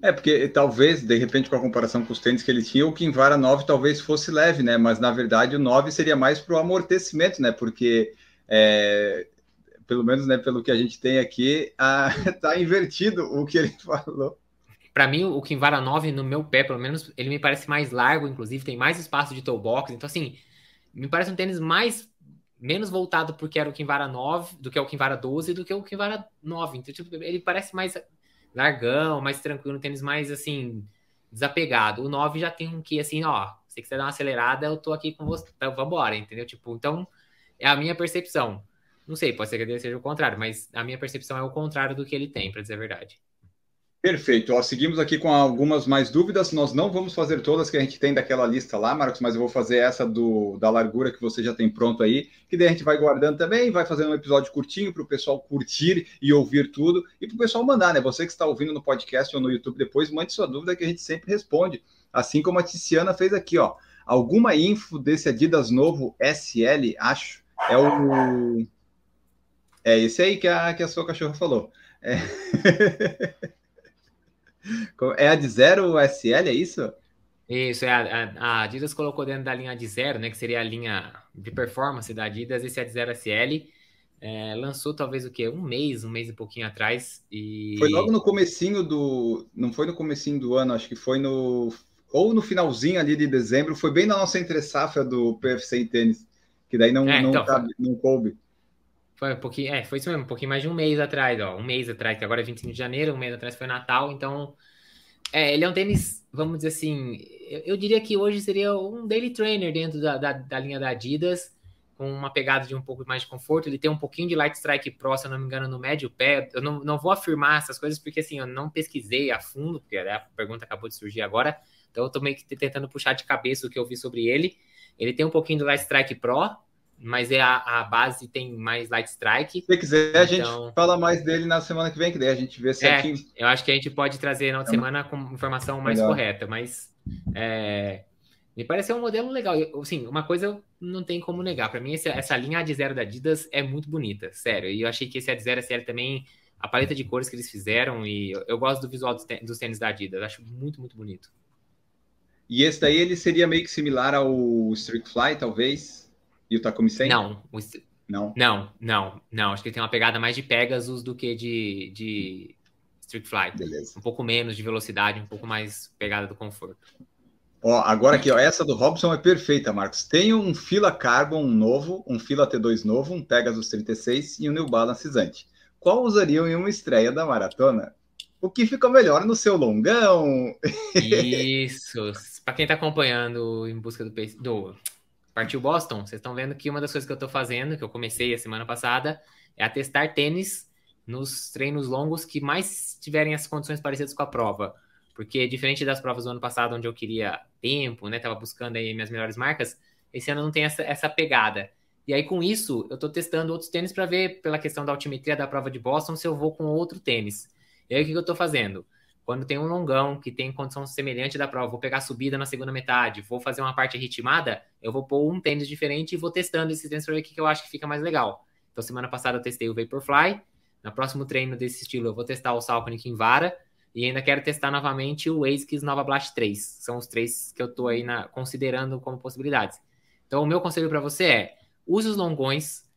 É, porque talvez, de repente, com a comparação com os tênis que ele tinha, o Kinvara 9 talvez fosse leve, né? Mas na verdade o 9 seria mais para o amortecimento, né? Porque, é, pelo menos né, pelo que a gente tem aqui, a, tá invertido o que ele falou. Para mim, o Kinvara 9, no meu pé, pelo menos, ele me parece mais largo, inclusive, tem mais espaço de toe box. Então, assim, me parece um tênis mais menos voltado porque era o Kinvara 9 do que o Kinvara 12 do que o Kinvara 9. Então, tipo, ele parece mais largão, mais tranquilo, um tênis mais assim, desapegado. O 9 já tem um que, assim, ó, Se quiser dar uma acelerada, eu tô aqui com você. Então, vambora, entendeu? Tipo, então, é a minha percepção. Não sei, pode ser que ele seja o contrário, mas a minha percepção é o contrário do que ele tem, para dizer a verdade. Perfeito. Ó, seguimos aqui com algumas mais dúvidas. Nós não vamos fazer todas que a gente tem daquela lista lá, Marcos, mas eu vou fazer essa do, da largura que você já tem pronto aí, que daí a gente vai guardando também, vai fazendo um episódio curtinho para o pessoal curtir e ouvir tudo, e para o pessoal mandar, né? Você que está ouvindo no podcast ou no YouTube depois, mande sua dúvida que a gente sempre responde. Assim como a Tiziana fez aqui, ó. Alguma info desse Adidas novo SL, acho, é o. É esse aí que a, que a sua cachorra falou. É. É a de zero SL, é isso? Isso, é a, a, Adidas colocou dentro da linha de zero, né? Que seria a linha de performance da Adidas, esse é de zero SL. É, lançou talvez o quê? Um mês, um mês e pouquinho atrás. E... Foi logo no comecinho do. Não foi no comecinho do ano, acho que foi no. Ou no finalzinho ali de dezembro, foi bem na nossa entre safra do PFC em tênis. Que daí não, é, não, então, cabe, não coube. Foi um pouquinho, é, foi isso mesmo, um pouquinho mais de um mês atrás, ó. Um mês atrás, que agora é 25 de janeiro, um mês atrás foi Natal, então. É, ele é um tênis, vamos dizer assim, eu, eu diria que hoje seria um daily trainer dentro da, da, da, linha da Adidas, com uma pegada de um pouco mais de conforto. Ele tem um pouquinho de Light Strike Pro, se eu não me engano, no médio pé. Eu não, não vou afirmar essas coisas, porque assim, eu não pesquisei a fundo, porque a pergunta acabou de surgir agora. Então eu tô meio que tentando puxar de cabeça o que eu vi sobre ele. Ele tem um pouquinho do Light Strike Pro, mas é a, a, base tem mais Light Strike. Se quiser, a gente então fala mais dele na semana que vem, que daí a gente vê certinho. É, eu acho que a gente pode trazer na outra então, semana com informação mais correta, mas é, me pareceu um modelo legal. Eu, assim, uma coisa não tem como negar. Para mim, essa, essa linha de zero da Adidas é muito bonita, sério. E eu achei que esse de zero SL também, a paleta de cores que eles fizeram, e eu, eu gosto do visual dos, dos tênis da Adidas. Acho muito, muito bonito. E esse daí ele seria meio que similar ao Street Fly, talvez? E o Takumi 100? Não. O... Não? Não, não, não. Acho que ele tem uma pegada mais de Pegasus do que de, de Street Fly. Beleza. Um pouco menos de velocidade, um pouco mais pegada do conforto. Ó, agora aqui, ó, essa do Robson é perfeita, Marcos. Tem um Fila Carbon novo, um Fila T2 novo, um Pegasus 36 e um New Balance Zante. Qual usariam em uma estreia da maratona? O que ficou melhor no seu longão? Isso. Para quem está acompanhando em busca do, do Partiu Boston, vocês estão vendo que uma das coisas que eu estou fazendo, que eu comecei a semana passada, é a testar tênis nos treinos longos que mais tiverem as condições parecidas com a prova. Porque diferente das provas do ano passado, onde eu queria tempo, né? Tava buscando aí minhas melhores marcas, esse ano não tem essa, essa pegada. E aí, com isso, eu estou testando outros tênis para ver, pela questão da altimetria da prova de Boston, se eu vou com outro tênis. E aí, o que, que eu estou fazendo? Quando tem um longão que tem condição semelhante da prova, vou pegar subida na segunda metade, vou fazer uma parte ritmada, eu vou pôr um tênis diferente e vou testando esse tênis para ver o que eu acho que fica mais legal. Então, semana passada eu testei o Vaporfly, no próximo treino desse estilo eu vou testar o Salcone Kinvara e ainda quero testar novamente o ASICS Nova Blast 3. São os três que eu estou aí na, considerando como possibilidades. Então, o meu conselho para você é: use os longões,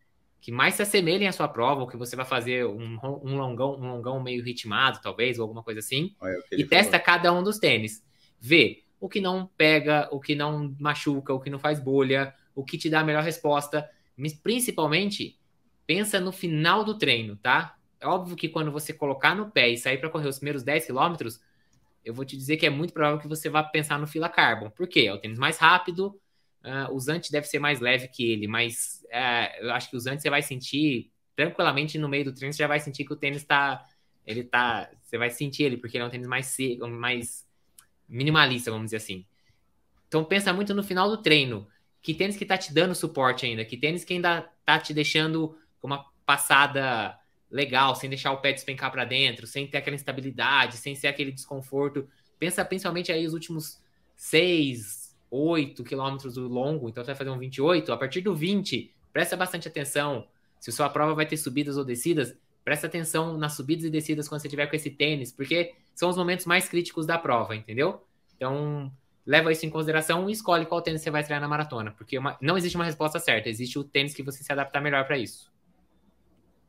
que mais se assemelhem à sua prova, ou que você vai fazer um, um longão, um longão meio ritmado, talvez, ou alguma coisa assim, e testa cada um dos tênis. Vê o que não pega, o que não machuca, o que não faz bolha, o que te dá a melhor resposta. Mas, principalmente, pensa no final do treino, tá? É óbvio que quando você colocar no pé e sair para correr os primeiros 10 quilômetros, eu vou te dizer que é muito provável que você vá pensar no fila carbon. Por quê? É o tênis mais rápido, Uh, o Zante deve ser mais leve que ele, mas uh, eu acho que o Zante você vai sentir tranquilamente no meio do treino, você já vai sentir que o tênis está. Ele tá. Você vai sentir ele, porque ele é um tênis mais seco, mais minimalista, vamos dizer assim. Então pensa muito no final do treino. Que tênis que tá te dando suporte ainda? Que tênis que ainda tá te deixando uma passada legal, sem deixar o pé despencar para dentro, sem ter aquela instabilidade, sem ser aquele desconforto. Pensa principalmente aí os últimos seis, 8 quilômetros longo, então você vai fazer um 28, a partir do 20, presta bastante atenção. Se sua prova vai ter subidas ou descidas, presta atenção nas subidas e descidas quando você tiver com esse tênis, porque são os momentos mais críticos da prova, entendeu? Então, leva isso em consideração e escolhe qual tênis você vai treinar na maratona, porque uma, não existe uma resposta certa, existe o tênis que você se adaptar melhor para isso.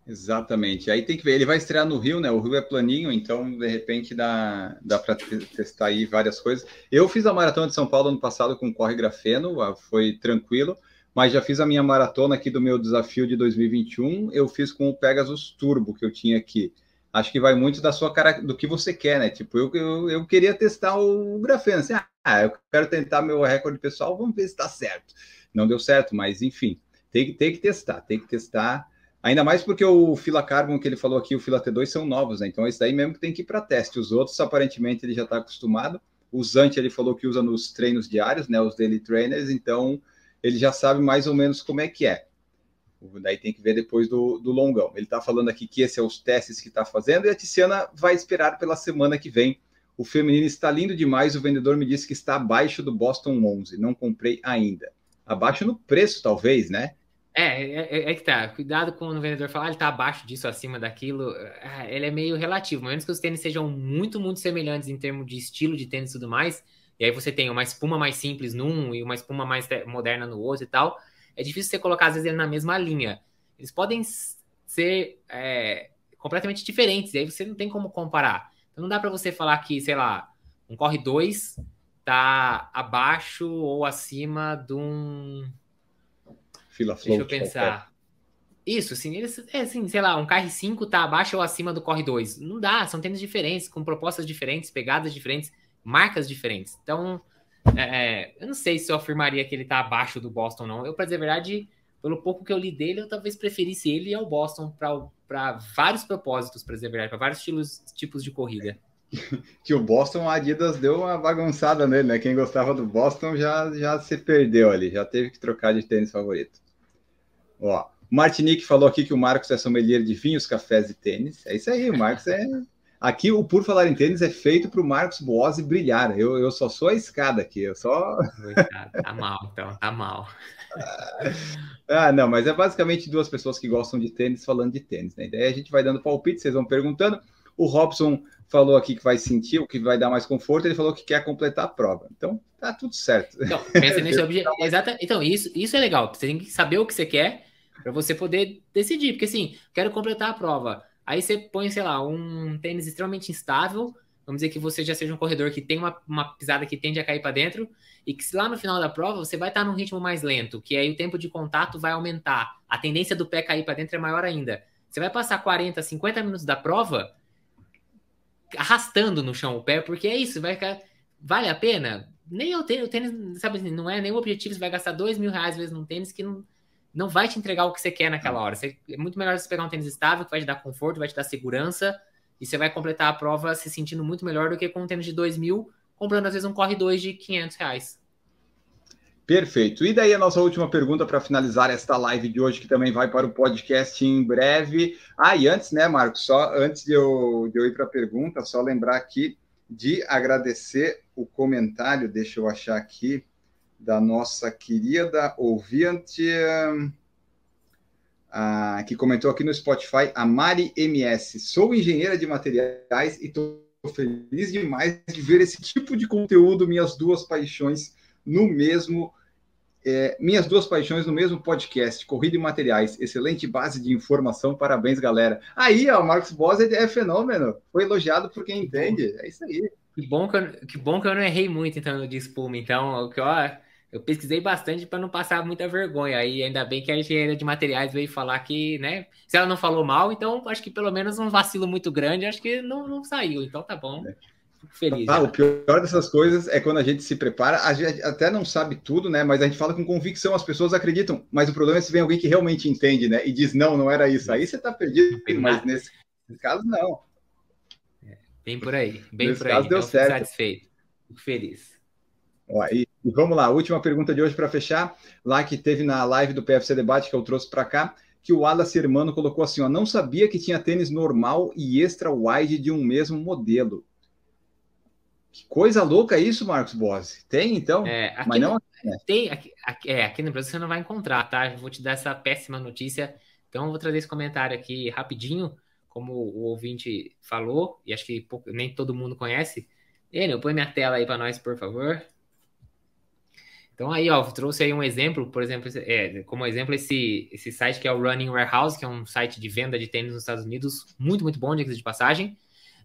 Exatamente. Aí tem que ver, ele vai estrear no Rio, né? O Rio é planinho, então de repente dá, dá para testar aí várias coisas. Eu fiz a maratona de São Paulo ano passado com corre grafeno, ah, foi tranquilo, mas já fiz a minha maratona aqui do meu desafio de 2021, eu fiz com o Pegasus Turbo que eu tinha aqui. Acho que vai muito da sua cara, do que você quer, né? Tipo, eu, eu, eu queria testar o grafeno, assim, ah, eu quero tentar meu recorde pessoal, vamos ver se está certo. Não deu certo, mas enfim, tem tem que testar, tem que testar. Ainda mais porque o Fila Carbon que ele falou aqui, o Fila T2 são novos, né? Então esse daí mesmo que tem que ir para teste. Os outros, aparentemente, ele já está acostumado. O Zante ele falou que usa nos treinos diários, né? Os daily trainers, então ele já sabe mais ou menos como é que é. Daí tem que ver depois do, do longão. Ele está falando aqui que esses são é os testes que está fazendo e a Tiziana vai esperar pela semana que vem. O feminino está lindo demais. O vendedor me disse que está abaixo do Boston 11. Não comprei ainda. Abaixo no preço, talvez, né? É, é, é, é que tá. Cuidado quando o vendedor falar, ah, ele tá abaixo disso, acima daquilo. Ah, ele é meio relativo. A menos que os tênis sejam muito, muito semelhantes em termos de estilo de tênis e tudo mais. E aí você tem uma espuma mais simples num e uma espuma mais moderna no outro e tal é difícil você colocar, às vezes, ele na mesma linha. Eles podem ser é, completamente diferentes, e aí você não tem como comparar. Então não dá para você falar que, sei lá, um corre 2 tá abaixo ou acima de um. Fila Deixa eu pensar. Qualquer. Isso, assim, eles, é assim, sei lá, um carro 5 tá abaixo ou acima do corre 2. Não dá, são tênis diferentes, com propostas diferentes, pegadas diferentes, marcas diferentes. Então, é, é, eu não sei se eu afirmaria que ele tá abaixo do Boston, não. Eu, para dizer a verdade, pelo pouco que eu li dele, eu talvez preferisse ele ao Boston para vários propósitos, para dizer a verdade, para vários estilos, tipos de corrida. que o Boston, a Adidas deu uma bagunçada nele, né? Quem gostava do Boston já, já se perdeu ali, já teve que trocar de tênis favorito. Ó, Martinique falou aqui que o Marcos é sommelier de vinhos, cafés e tênis. É isso aí, o Marcos é Aqui o Por Falar em Tênis é feito para o Marcos Boazzi brilhar. Eu, eu só sou a escada aqui, eu só. tá mal, então, tá mal. ah, não, mas é basicamente duas pessoas que gostam de tênis falando de tênis, né? Daí a gente vai dando palpite, vocês vão perguntando. O Robson falou aqui que vai sentir, o que vai dar mais conforto, ele falou que quer completar a prova. Então, tá tudo certo. Então, pensa nesse objetivo. Exata... Então, isso, isso é legal. Você tem que saber o que você quer para você poder decidir. Porque assim, quero completar a prova. Aí você põe, sei lá, um tênis extremamente instável. Vamos dizer que você já seja um corredor que tem uma, uma pisada que tende a cair para dentro e que lá no final da prova você vai estar num ritmo mais lento, que aí o tempo de contato vai aumentar. A tendência do pé cair para dentro é maior ainda. Você vai passar 40, 50 minutos da prova arrastando no chão o pé, porque é isso, vai ficar. Vale a pena? Nem o tênis, sabe assim, não é nem o objetivo, você vai gastar dois mil reais vezes num tênis que não, não vai te entregar o que você quer naquela hora. Você, é muito melhor você pegar um tênis estável, que vai te dar conforto, vai te dar segurança, e você vai completar a prova se sentindo muito melhor do que com um tênis de 2 mil, comprando às vezes um corre 2 de 500 reais. Perfeito. E daí a nossa última pergunta para finalizar esta live de hoje, que também vai para o podcast em breve. Ah, e antes, né, Marcos, só antes de eu, de eu ir para a pergunta, só lembrar aqui de agradecer o comentário, deixa eu achar aqui, da nossa querida ouvinte ah, que comentou aqui no Spotify, a Mari MS. Sou engenheira de materiais e estou feliz demais de ver esse tipo de conteúdo, minhas duas paixões no mesmo. É, minhas duas paixões no mesmo podcast, Corrida e Materiais. Excelente base de informação, parabéns, galera. Aí, ó, o Marcos Boss é fenômeno. Foi elogiado por quem entende. É isso aí. Que bom que eu, que bom que eu não errei muito então de espuma. Então, ó, eu pesquisei bastante para não passar muita vergonha. Aí ainda bem que a engenheira de materiais veio falar que, né? Se ela não falou mal, então acho que pelo menos um vacilo muito grande, acho que não, não saiu. Então tá bom. É. Fico feliz. Ah, o pior dessas coisas é quando a gente se prepara, a gente até não sabe tudo, né? Mas a gente fala com convicção, as pessoas acreditam. Mas o problema é se vem alguém que realmente entende, né? E diz, não, não era isso. Aí você tá perdido, mas nesse, caso, não. É, bem por aí, bem nesse por aí. Caso deu então, certo. satisfeito. Fico feliz. Ó, e, e, vamos lá, última pergunta de hoje para fechar. Lá que teve na live do PFC Debate que eu trouxe para cá, que o Wallace Hermano colocou assim: ó, não sabia que tinha tênis normal e extra wide de um mesmo modelo. Que coisa louca isso, Marcos Bose. Tem, então? É, mas não. No, tem, aqui, aqui, é, aqui no Brasil você não vai encontrar, tá? Eu vou te dar essa péssima notícia. Então, eu vou trazer esse comentário aqui rapidinho, como o ouvinte falou, e acho que pouco, nem todo mundo conhece. Enio, põe minha tela aí para nós, por favor. Então aí, ó, trouxe aí um exemplo, por exemplo, é, como exemplo esse, esse site que é o Running Warehouse, que é um site de venda de tênis nos Estados Unidos, muito, muito bom, de passagem,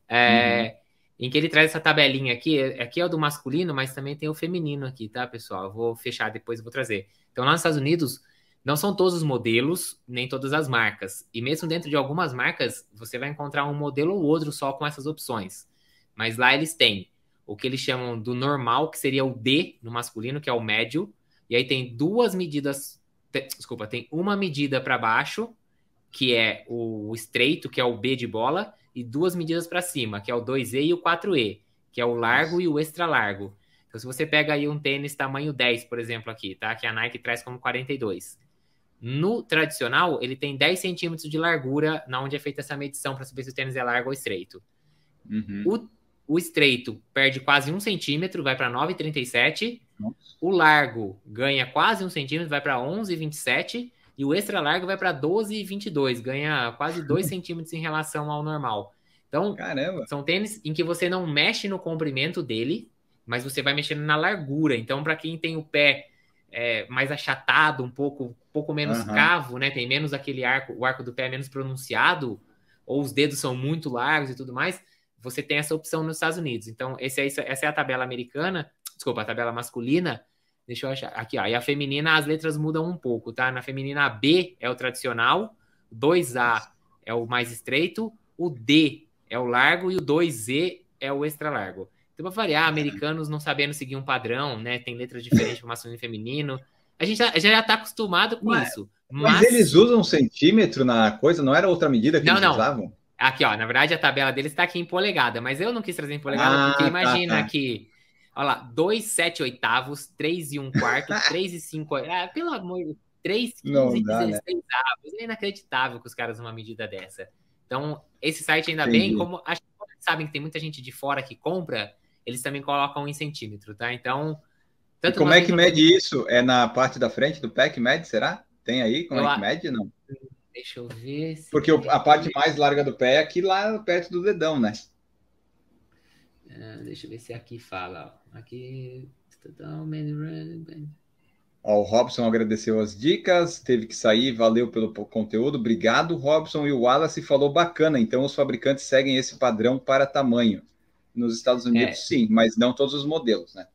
é, uhum. em que ele traz essa tabelinha aqui, aqui é o do masculino, mas também tem o feminino aqui, tá, pessoal? Eu vou fechar depois, vou trazer. Então lá nos Estados Unidos, não são todos os modelos, nem todas as marcas, e mesmo dentro de algumas marcas, você vai encontrar um modelo ou outro só com essas opções, mas lá eles têm o que eles chamam do normal, que seria o D no masculino, que é o médio. E aí tem duas medidas, desculpa, tem uma medida para baixo, que é o estreito, que é o B de bola, e duas medidas para cima, que é o 2E e o 4E, que é o largo e o extra largo. Então, se você pega aí um tênis tamanho 10, por exemplo, aqui, tá? Que a Nike traz como 42. No tradicional, ele tem 10 centímetros de largura, na onde é feita essa medição para saber se o tênis é largo ou estreito. Uhum. O, o estreito perde quase um centímetro, vai para 9,37. O largo ganha quase um centímetro, vai para 11,27. E o extra largo vai para 12,22, ganha quase 2 centímetros em relação ao normal. Então, Caramba. são tênis em que você não mexe no comprimento dele, mas você vai mexendo na largura. Então, para quem tem o pé é, mais achatado, um pouco, um pouco menos uhum. cavo, né? Tem menos aquele arco, o arco do pé é menos pronunciado, ou os dedos são muito largos e tudo mais, você tem essa opção nos Estados Unidos. Então, esse é, essa é a tabela americana, desculpa, a tabela masculina. Deixa eu achar. Aqui, ó. E a feminina, as letras mudam um pouco, tá? Na feminina, B é o tradicional, 2A é o mais estreito, o D é o largo e o 2Z é o extra largo. Então, para variar, americanos não sabendo seguir um padrão, né? Tem letras diferentes para masculino e feminino. A gente já, já está acostumado com mas, isso. Mas... mas... eles usam centímetro na coisa? Não era outra medida que não, eles não. usavam? Aqui, ó, na verdade a tabela deles está aqui em polegada, mas eu não quis trazer em polegada ah, porque tá, imagina tá, tá. que, olha lá, 2, 7 oitavos, 3 e 1 quarto, 3 e 5, ah, pelo amor de Deus, 3, 15 e 16 né? avos. É inacreditável que os caras uma medida dessa. Então, esse site ainda Entendi. bem, como acho que sabem que tem muita gente de fora que compra, eles também colocam em centímetro, tá? Então. como é que mede isso? É na parte da frente do que mede, será? Tem aí? Como eu, é que mede? Não. Deixa eu ver. Se Porque a parte mais larga do pé é aqui lá perto do dedão, né? É, deixa eu ver se aqui fala. Aqui. Ó, o Robson agradeceu as dicas, teve que sair, valeu pelo conteúdo, obrigado, Robson. E o Wallace falou bacana, então os fabricantes seguem esse padrão para tamanho. Nos Estados Unidos, é. sim, mas não todos os modelos, né?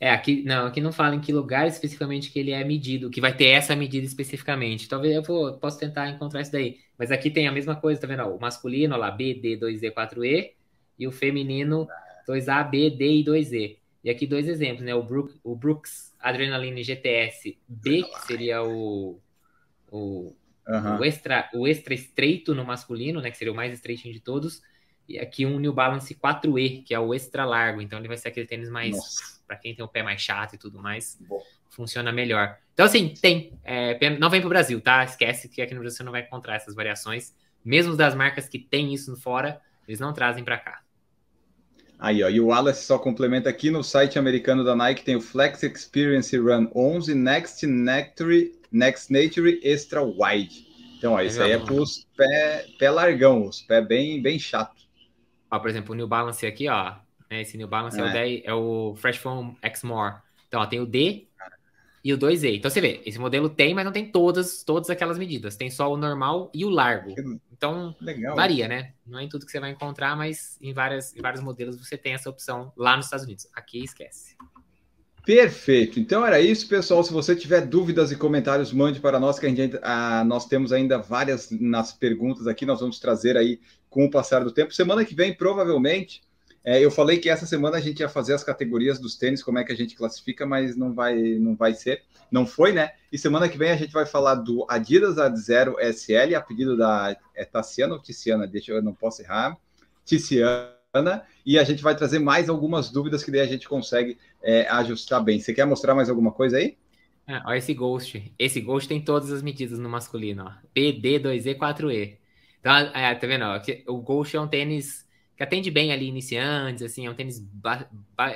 É, aqui não, aqui não fala em que lugar especificamente que ele é medido, que vai ter essa medida especificamente. Talvez eu vou, posso tentar encontrar isso daí. Mas aqui tem a mesma coisa, tá vendo? o masculino, lá, B, D, 2E, 4E, e o feminino, 2A, B, D e 2E. E aqui dois exemplos, né? O, Brook, o Brooks Adrenaline GTS B, que seria o, o, uhum. o, extra, o extra estreito no masculino, né? Que seria o mais estreitinho de todos. E aqui um New Balance 4E, que é o extra largo. Então ele vai ser aquele tênis mais. Para quem tem o pé mais chato e tudo mais. Bom. Funciona melhor. Então, assim, tem. É, não vem pro Brasil, tá? Esquece que aqui no Brasil você não vai encontrar essas variações. Mesmo das marcas que tem isso fora, eles não trazem para cá. Aí, ó, e o Wallace só complementa aqui no site americano da Nike tem o Flex Experience Run 11 Next Nature, Next Nature Extra Wide. Então, ó, isso aí é para os pé, pé largão, os pé bem, bem chato. Ó, por exemplo, o New Balance aqui, ó. Né, esse New Balance é, é o, 10, é o Fresh Foam X More. Então, ó, tem o D e o 2E. Então, você vê, esse modelo tem, mas não tem todas, todas aquelas medidas. Tem só o normal e o largo. Então, Legal. varia, né? Não é em tudo que você vai encontrar, mas em, várias, em vários modelos você tem essa opção lá nos Estados Unidos. Aqui, esquece. Perfeito. Então era isso, pessoal. Se você tiver dúvidas e comentários, mande para nós, que a gente, a, nós temos ainda várias nas perguntas aqui. Nós vamos trazer aí com o passar do tempo. Semana que vem, provavelmente, é, eu falei que essa semana a gente ia fazer as categorias dos tênis, como é que a gente classifica, mas não vai, não vai ser, não foi, né? E semana que vem a gente vai falar do Adidas Ad0 SL, a pedido da é Tassiana ou Tiziana, deixa eu não posso errar, Tiziana, e a gente vai trazer mais algumas dúvidas que daí a gente consegue é, ajustar bem. Você quer mostrar mais alguma coisa aí? Ah, esse Ghost. Esse Ghost tem todas as medidas no masculino, ó. PD, 2E, 4E. Então, é, tá vendo? Ó, o Ghost é um tênis que atende bem ali iniciantes, assim, é um tênis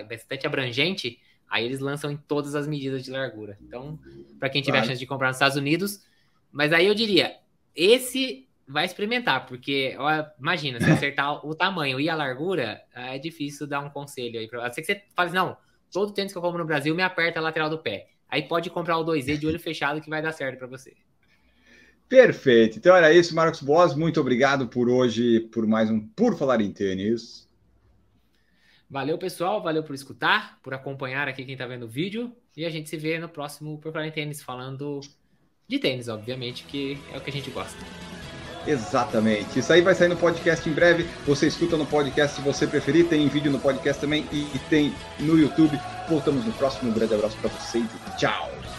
bastante abrangente, aí eles lançam em todas as medidas de largura. Então, para quem tiver a chance de comprar nos Estados Unidos, mas aí eu diria, esse vai experimentar, porque ó, imagina, se acertar o tamanho e a largura, é difícil dar um conselho aí para você. que você fala assim, não, todo tênis que eu compro no Brasil me aperta a lateral do pé. Aí pode comprar o 2E de olho fechado que vai dar certo para você. Perfeito. Então era isso, Marcos Boas. Muito obrigado por hoje, por mais um Por Falar em Tênis. Valeu, pessoal. Valeu por escutar, por acompanhar aqui quem está vendo o vídeo. E a gente se vê no próximo Por Falar em Tênis, falando de tênis, obviamente, que é o que a gente gosta. Exatamente. Isso aí vai sair no podcast em breve. Você escuta no podcast se você preferir. Tem vídeo no podcast também e, e tem no YouTube. Voltamos no próximo. Um grande abraço para vocês e tchau.